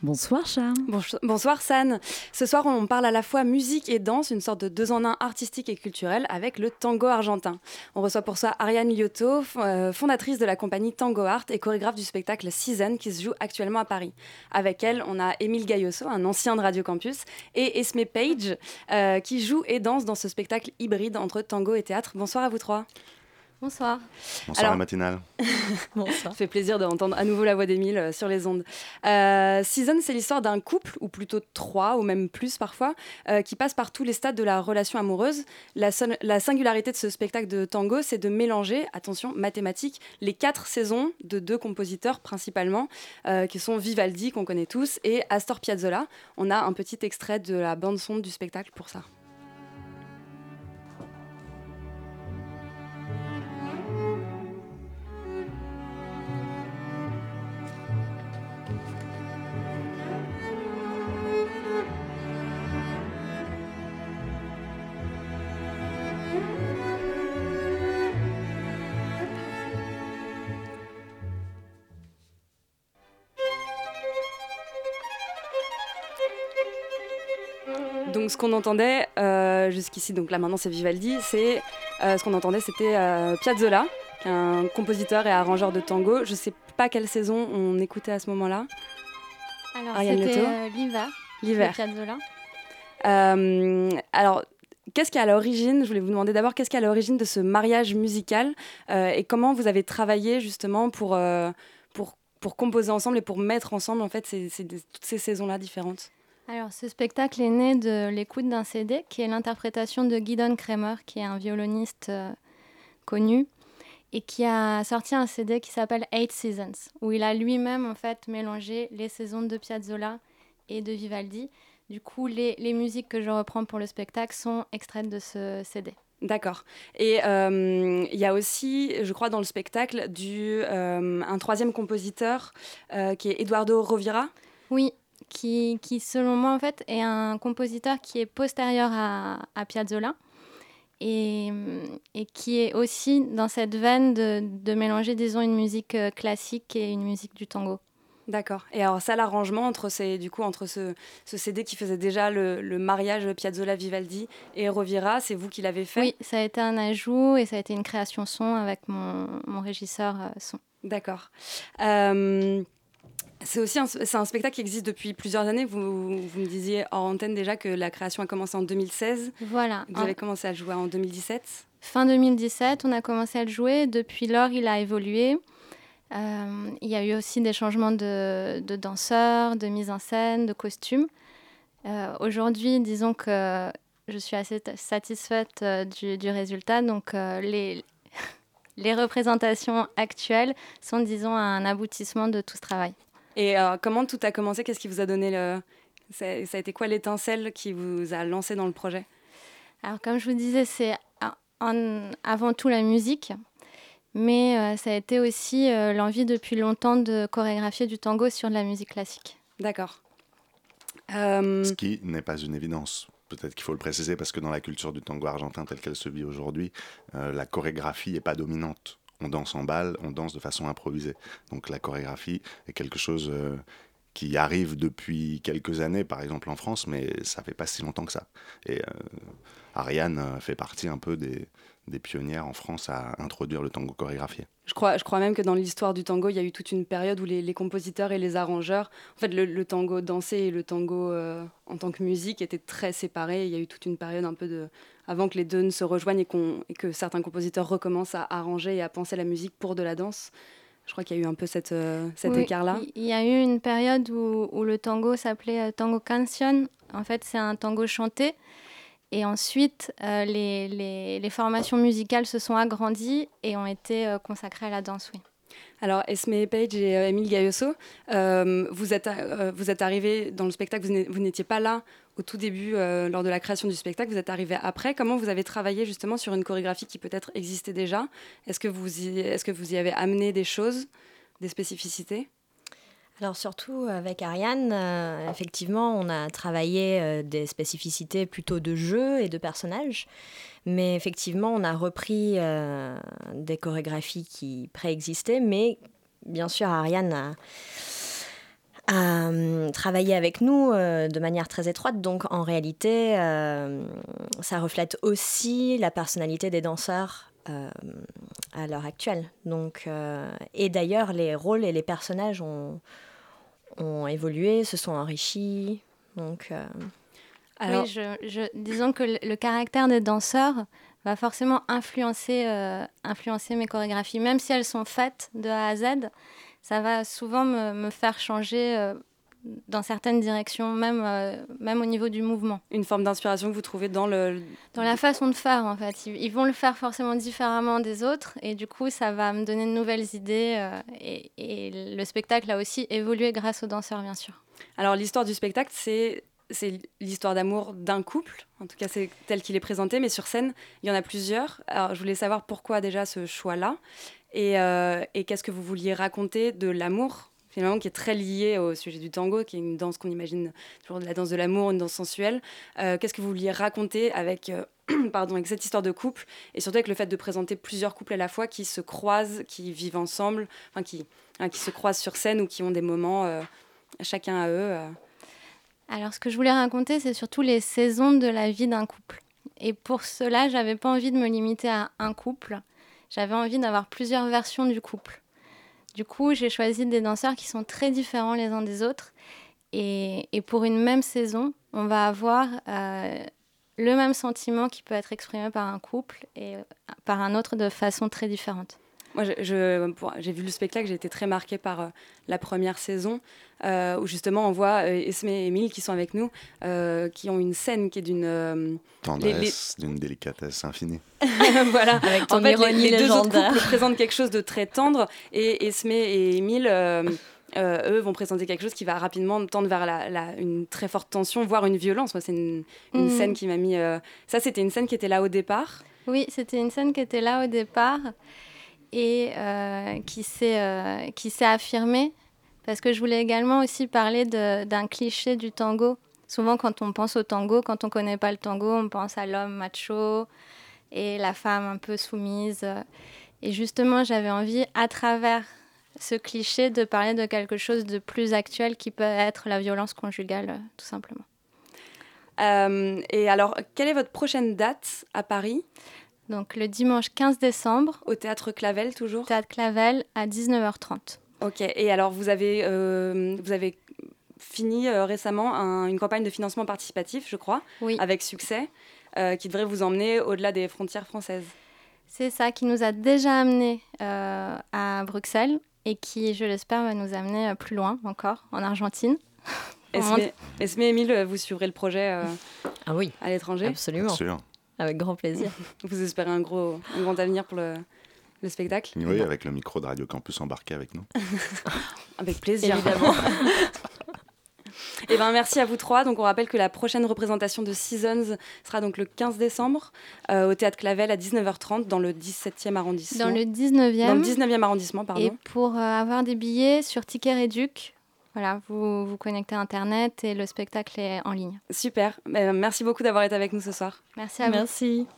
Bonsoir Charles. Bonsoir San. Ce soir, on parle à la fois musique et danse, une sorte de deux en un artistique et culturel avec le tango argentin. On reçoit pour ça Ariane Lioto, euh, fondatrice de la compagnie Tango Art et chorégraphe du spectacle Season qui se joue actuellement à Paris. Avec elle, on a Émile Gailloso, un ancien de Radio Campus, et Esme Page euh, qui joue et danse dans ce spectacle hybride entre tango et théâtre. Bonsoir à vous trois. Bonsoir. Bonsoir la matinale. Bonsoir. Ça fait plaisir d'entendre à nouveau la voix d'Émile euh, sur les ondes. Euh, Season, c'est l'histoire d'un couple, ou plutôt trois, ou même plus parfois, euh, qui passe par tous les stades de la relation amoureuse. La, la singularité de ce spectacle de tango, c'est de mélanger, attention, mathématiques, les quatre saisons de deux compositeurs principalement, euh, qui sont Vivaldi, qu'on connaît tous, et Astor Piazzolla. On a un petit extrait de la bande-son du spectacle pour ça. Qu'on entendait euh, jusqu'ici, donc là maintenant c'est Vivaldi, c'est euh, ce qu'on entendait c'était euh, Piazzolla, qui est un compositeur et arrangeur de tango. Je sais pas quelle saison on écoutait à ce moment-là. Alors c'était l'hiver. L'hiver. Piazzolla. alors Qu'est-ce qui est à l'origine? Je voulais vous demander d'abord qu'est-ce qui est à l'origine de ce mariage musical et comment vous avez travaillé justement pour, pour, pour composer ensemble et pour mettre ensemble en fait ces, toutes ces saisons-là différentes? Alors, ce spectacle est né de l'écoute d'un CD qui est l'interprétation de Guidon Kramer, qui est un violoniste euh, connu et qui a sorti un CD qui s'appelle Eight Seasons, où il a lui-même en fait mélangé les saisons de Piazzolla et de Vivaldi. Du coup, les, les musiques que je reprends pour le spectacle sont extraites de ce CD. D'accord. Et euh, il y a aussi, je crois, dans le spectacle, du, euh, un troisième compositeur qui est Eduardo Rovira? Oui, qui, qui, selon moi, en fait, est un compositeur qui est postérieur à, à Piazzolla et, et, qui est aussi dans cette veine de, de, mélanger, disons, une musique euh, classique et une musique du tango. D'accord. Et alors ça, l'arrangement entre ces, du coup, entre ce, ce CD qui faisait déjà le, le mariage Piazzolla-Vivaldi et Rovira, c'est vous qui l'avez fait? Oui, ça a été un ajout et ça a été une création son avec mon, mon régisseur euh, son. D'accord. Euh, c'est aussi un, un, spectacle qui existe depuis plusieurs années. Vous, vous, me disiez hors antenne déjà que la création a commencé en 2016. Voilà. Vous avez commencé à le jouer en 2017 Fin 2017, on a commencé à le jouer. Depuis lors, il a évolué. Euh, il y a eu aussi des changements de, de, danseurs, de mise en scène, de costumes. Euh, Aujourd'hui, disons que je suis assez satisfaite euh, du, du, résultat. Donc, euh, les, les représentations actuelles sont, disons, un aboutissement de tout ce travail. Et euh, comment tout a commencé? Qu'est-ce qui vous a donné le... Ça, ça a été quoi l'étincelle qui vous a lancé dans le projet? Alors, comme je vous disais, c'est avant tout la musique. Mais euh, ça a été aussi euh, l'envie depuis longtemps de chorégraphier du tango sur de la musique classique. D'accord. Euh... Ce qui n'est pas une évidence. Peut-être qu'il faut le préciser parce que dans la culture du tango argentin telle qu'elle se vit aujourd'hui, euh, la chorégraphie n'est pas dominante on danse en balle, on danse de façon improvisée. Donc la chorégraphie est quelque chose euh, qui arrive depuis quelques années, par exemple en France, mais ça fait pas si longtemps que ça. Et euh, Ariane fait partie un peu des, des, pionnières en France à introduire le tango chorégraphié. Je crois, je crois même que dans l'histoire du tango, il y a eu toute une période où les, les compositeurs et les arrangeurs, en fait, le, le tango dansé et le tango euh, en tant que musique étaient très séparés. Il y a eu toute une période un peu de avant que les deux ne se rejoignent et, qu et que certains compositeurs recommencent à arranger et à penser la musique pour de la danse. Je crois qu'il y a eu un peu cette, euh, cet oui, écart-là. Il y a eu une période où, où le tango s'appelait euh, tango canción. En fait, c'est un tango chanté. Et ensuite, euh, les, formations musicales se sont agrandies et ont été euh, consacrées à la danse, oui. Alors, Esme Page et euh, Emile Gayoso, vous êtes, vous êtes arrivés dans le spectacle, vous n'étiez pas là au tout début, euh, lors de la création du spectacle, vous êtes arrivé après. Comment vous avez travaillé justement sur une chorégraphie qui peut-être existait déjà? Est-ce que, est-ce que vous y avez amené des choses, des spécificités? Alors surtout avec Ariane, euh, effectivement, on a travaillé euh, des spécificités plutôt de jeu et de personnages, mais effectivement, on a repris euh, des chorégraphies qui préexistaient, mais bien sûr, Ariane a, travaillé avec nous de manière très étroite. Donc en réalité, ça reflète aussi la personnalité des danseurs euh, à l'heure actuelle. Donc, euh, et d'ailleurs, les rôles et les personnages ont, ont évolué, se sont enrichis. Donc, Alors... Oui, je, disons que le, caractère des danseurs va forcément influencer, euh, influencer mes chorégraphies. Même si elles sont faites de A à Z, ça va souvent me, me faire changer euh, dans certaines directions, même, euh, même au niveau du mouvement. Une forme d'inspiration que vous trouvez dans le... Dans la façon de faire, en fait. Ils, vont le faire forcément différemment des autres, et du coup, ça va me donner de nouvelles idées, et, et le spectacle a aussi évolué grâce aux danseurs, bien sûr. Alors, l'histoire du spectacle, c'est c'est l'histoire d'amour d'un couple. En tout cas, c'est tel qu'il est présenté. Mais sur scène, il y en a plusieurs. Alors, je voulais savoir pourquoi déjà ce choix-là. Et, euh, et qu'est-ce que vous vouliez raconter de l'amour, finalement, qui est très lié au sujet du tango, qui est une danse qu'on imagine toujours de la danse de l'amour, une danse sensuelle. Euh, qu'est-ce que vous vouliez raconter avec, euh, avec cette histoire de couple Et surtout avec le fait de présenter plusieurs couples à la fois qui se croisent, qui vivent ensemble, enfin, qui, hein, se croisent sur scène ou qui ont des moments chacun à eux. Alors, ce que je voulais raconter, c'est surtout les saisons de la vie d'un couple. Et pour cela, j'avais pas envie de me limiter à un couple. J'avais envie d'avoir plusieurs versions du couple. Du coup, j'ai choisi des danseurs qui sont très différents les uns des autres. Et, pour une même saison, on va avoir euh, le même sentiment qui peut être exprimé par un couple et euh, par un autre de façon très différente. Moi, j'ai vu le spectacle, j'ai été très marquée par euh, la première saison, euh, où justement on voit euh, Esme et Emile qui sont avec nous, qui ont une scène qui est d'une tendresse, d'une délicatesse infinie. voilà, avec ton en fait, les, deux autres couples présentent quelque chose de très tendre, et Esme et Emile. eux vont présenter quelque chose qui va rapidement tendre vers la, une très forte tension, voire une violence. C'est une, une scène qui m'a mis. Ça, c'était une scène qui était là au départ. Oui, c'était une scène qui était là au départ et euh, qui s'est euh, qui s'est affirmé parce que je voulais également aussi parler d'un cliché du tango. Souvent, quand on pense au tango, quand on connaît pas le tango, on pense à l'homme macho et la femme un peu soumise. Et justement, j'avais envie, à travers ce cliché, de parler de quelque chose de plus actuel qui peut être la violence conjugale, tout simplement. Euh, et alors, quelle est votre prochaine date à Paris? Donc le dimanche 15 décembre. Au théâtre Clavel toujours? Théâtre Clavel à 19h30. Ok, et alors vous avez, euh, vous avez fini euh, récemment une campagne de financement participatif, je crois, oui. avec succès, euh, qui devrait vous emmener au-delà des frontières françaises. C'est ça, qui nous a déjà amené à Bruxelles et qui, je l'espère, va nous amener plus loin encore, en Argentine. Esme et Emile, vous suivrez le projet ah oui, à l'étranger? Absolument. Avec grand plaisir. Vous espérez un, gros, un grand avenir pour le, le spectacle Oui, avec le micro de Radio Campus embarqué avec nous. avec plaisir. Évidemment. Eh ben, merci à vous trois. Donc, on rappelle que la prochaine représentation de Seasons sera donc le 15 décembre euh, au Théâtre Clavel à 19h30 dans le 17e arrondissement. Dans le 19e. Dans le 19e arrondissement, pardon. Et pour euh, avoir des billets sur Ticket Réduc, voilà, vous vous connectez à Internet et le spectacle est en ligne. Super. Euh, merci beaucoup d'avoir été avec nous ce soir. Merci à vous. Merci.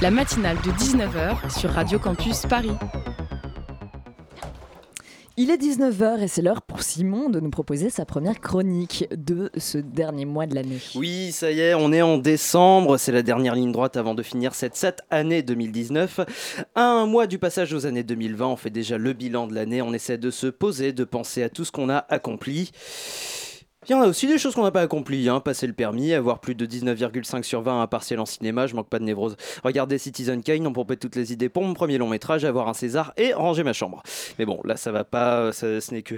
La matinale de 19h sur Radio Campus Paris. Il est 19h et c'est l'heure pour Simon de nous proposer sa première chronique de ce dernier mois de l'année. Oui, ça y est, on est en décembre, c'est la dernière ligne droite avant de finir cette, cette année 2019. un mois du passage aux années 2020, on fait déjà le bilan de l'année, on essaie de se poser, de penser à tout ce qu'on a accompli. Il y en a aussi des choses qu'on n'a pas accomplies, hein. passer le permis, avoir plus de 19,5 sur 20 à partiel en cinéma, je manque pas de névrose. Regarder Citizen Kane, on peut toutes les idées pour mon premier long métrage, avoir un César et ranger ma chambre. Mais bon, là ça va pas, ce n'est que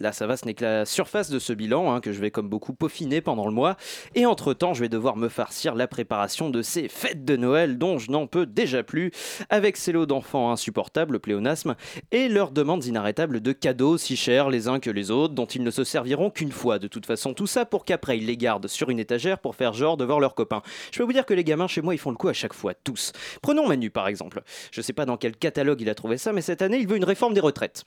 Là, ça va, ce n'est que la surface de ce bilan hein, que je vais comme beaucoup peaufiner pendant le mois. Et entre-temps, je vais devoir me farcir la préparation de ces fêtes de Noël dont je n'en peux déjà plus, avec ces lots d'enfants insupportables, pléonasme, et leurs demandes inarrêtables de cadeaux si chers les uns que les autres, dont ils ne se serviront qu'une fois. De toute façon, tout ça pour qu'après ils les gardent sur une étagère pour faire genre devant leurs copains. Je peux vous dire que les gamins chez moi, ils font le coup à chaque fois, tous. Prenons Manu par exemple. Je sais pas dans quel catalogue il a trouvé ça, mais cette année, il veut une réforme des retraites.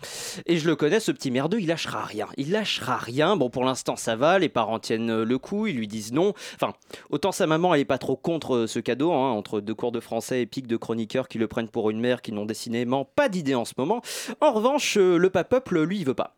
Et je le connais, ce petit merdeux, il lâchera rien. Il lâchera rien. Bon, pour l'instant, ça va. Les parents tiennent euh, le coup. Ils lui disent non. Enfin, autant sa maman, elle est pas trop contre euh, ce cadeau, hein, entre deux cours de français épiques de chroniqueurs qui le prennent pour une mère qui n'ont décidément pas d'idée en ce moment. En revanche, euh, le papeuple, lui, il veut pas.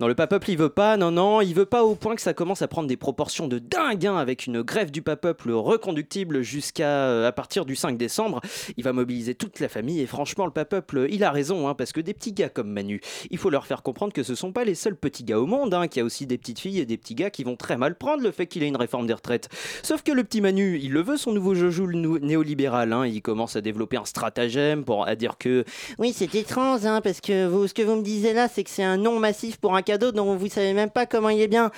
Non, le papeuple, il veut pas. Non, non, il veut pas au point que ça commence à prendre des proportions de dingue, hein, avec une grève du papeuple reconductible jusqu'à à partir du 5 décembre. Il va mobiliser toute la famille et franchement, le papeuple, il a raison, hein, parce que des petits gars comme Manu, il faut leur faire comprendre que ce sont pas les seuls seul petit gars au monde, hein, qui a aussi des petites filles et des petits gars qui vont très mal prendre le fait qu'il ait une réforme des retraites. Sauf que le petit Manu, il le veut son nouveau Jojo néolibéral, hein. il commence à développer un stratagème pour à dire que oui c'est étrange, hein, parce que vous, ce que vous me disiez là, c'est que c'est un nom massif pour un cadeau dont vous savez même pas comment il est bien.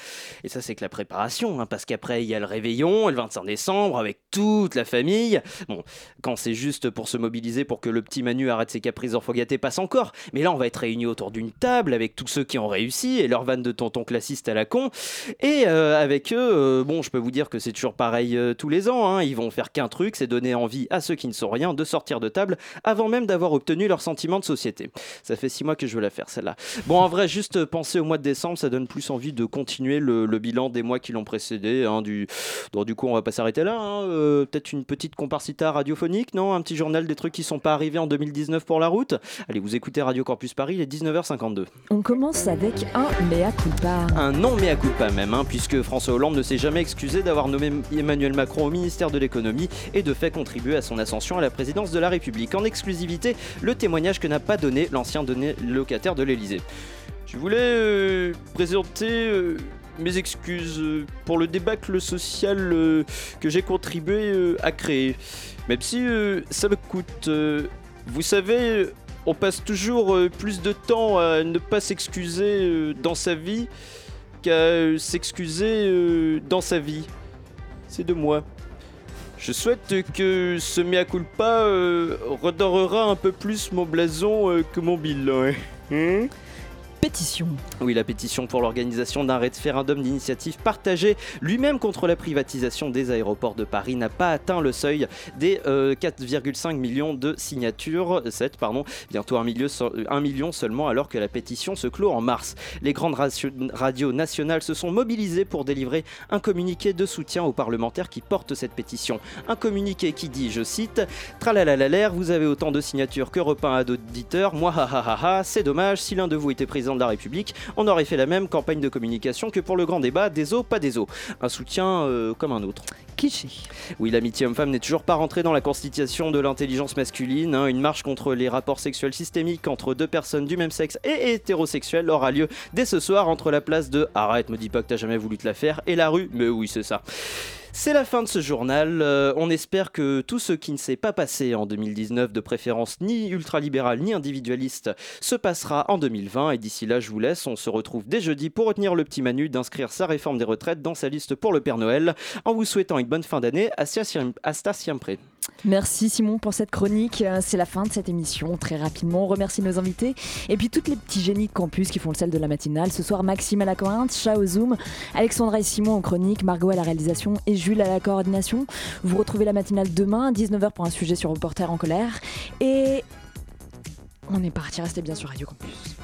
Et ça c'est que la préparation, parce qu'après il y a le réveillon, le 25 décembre, avec toute la famille. Bon, quand c'est juste pour se mobiliser pour que le petit Manu arrête ses caprices enfants passe encore. Mais là on va être réunis autour d'une table avec tous ceux qui ont réussi et leur vanne de tonton classiste à la con. Et euh, avec eux, euh, bon je peux vous dire que c'est toujours pareil euh, tous les ans, hein. ils vont faire qu'un truc, c'est donner envie à ceux qui ne sont rien de sortir de table avant même d'avoir obtenu leur sentiment de société. Ça fait six mois que je veux la faire celle-là. Bon, en vrai, juste penser au mois de décembre, ça donne plus envie de continuer le, bilan des mois qui l'ont précédé. Hein, du... Du coup, on va pas s'arrêter là. Hein. Peut-être une petite comparsita radiophonique, non? Un petit journal des trucs qui sont pas arrivés en 2019 pour la route? Allez, vous écoutez Radio Campus Paris, il est 19h52. On commence avec un mea culpa. Un non mea culpa même, hein, puisque François Hollande ne s'est jamais excusé d'avoir nommé Emmanuel Macron au ministère de l'économie et de fait contribuer à son ascension à la présidence de la République. En exclusivité, le témoignage que n'a pas donné l'ancien locataire de l'Elysée. Je voulais euh, présenter euh, mes excuses euh, pour le débâcle social que j'ai contribué à créer. Même si ça me coûte. vous savez, on passe toujours plus de temps à ne pas s'excuser dans sa vie qu'à s'excuser dans sa vie. C'est de moi. Je souhaite que ce mea culpa euh, redorera un peu plus mon blason euh, que mon bilan. Hein. Oui, la pétition pour l'organisation d'un référendum d'initiative partagée lui-même contre la privatisation des aéroports de Paris n'a pas atteint le seuil des 4,5 euh, millions de signatures, 7 pardon, bientôt 1 million, 1 million seulement alors que la pétition se clôt en mars. Les grandes radios nationales se sont mobilisées pour délivrer un communiqué de soutien aux parlementaires qui portent cette pétition. Un communiqué qui dit, je cite, Tralalalalaire, vous avez autant de signatures que repas à d'auditeurs, moi ha c'est dommage, si l'un de vous était président de la République, on aurait fait la même campagne de communication que pour le grand débat des eaux, pas des eaux. Un soutien euh, comme un autre. Cliché. Oui, l'amitié homme-femme n'est toujours pas rentrée dans la constitution de l'intelligence masculine. Hein. Une marche contre les rapports sexuels systémiques entre deux personnes du même sexe et hétérosexuels aura lieu dès ce soir entre la place de Arrête, me dis pas que t'as jamais voulu te la faire et la rue. Mais oui, c'est ça. C'est la fin de ce journal. Euh, on espère que tout ce qui ne s'est pas passé en 2019, de préférence ni ultralibéral ni individualiste, se passera en 2020. Et d'ici là, je vous laisse. On se retrouve dès jeudi pour retenir le petit Manu d'inscrire sa réforme des retraites dans sa liste pour le Père Noël. En vous souhaitant une bonne fin d'année, à siempre. Merci Simon pour cette chronique. Euh, c'est la fin de cette émission. Très rapidement, on remercie nos invités et puis toutes les petits génies de campus qui font le sel de la matinale. Ce soir, Maxime à la cointe, Chat au Zoom, Alexandra et Simon en chronique, Margot à la réalisation et Jules à la coordination. Vous retrouvez la matinale demain à 19h pour un sujet sur Reporter en colère. Et on est parti, restez bien sur Radio Campus.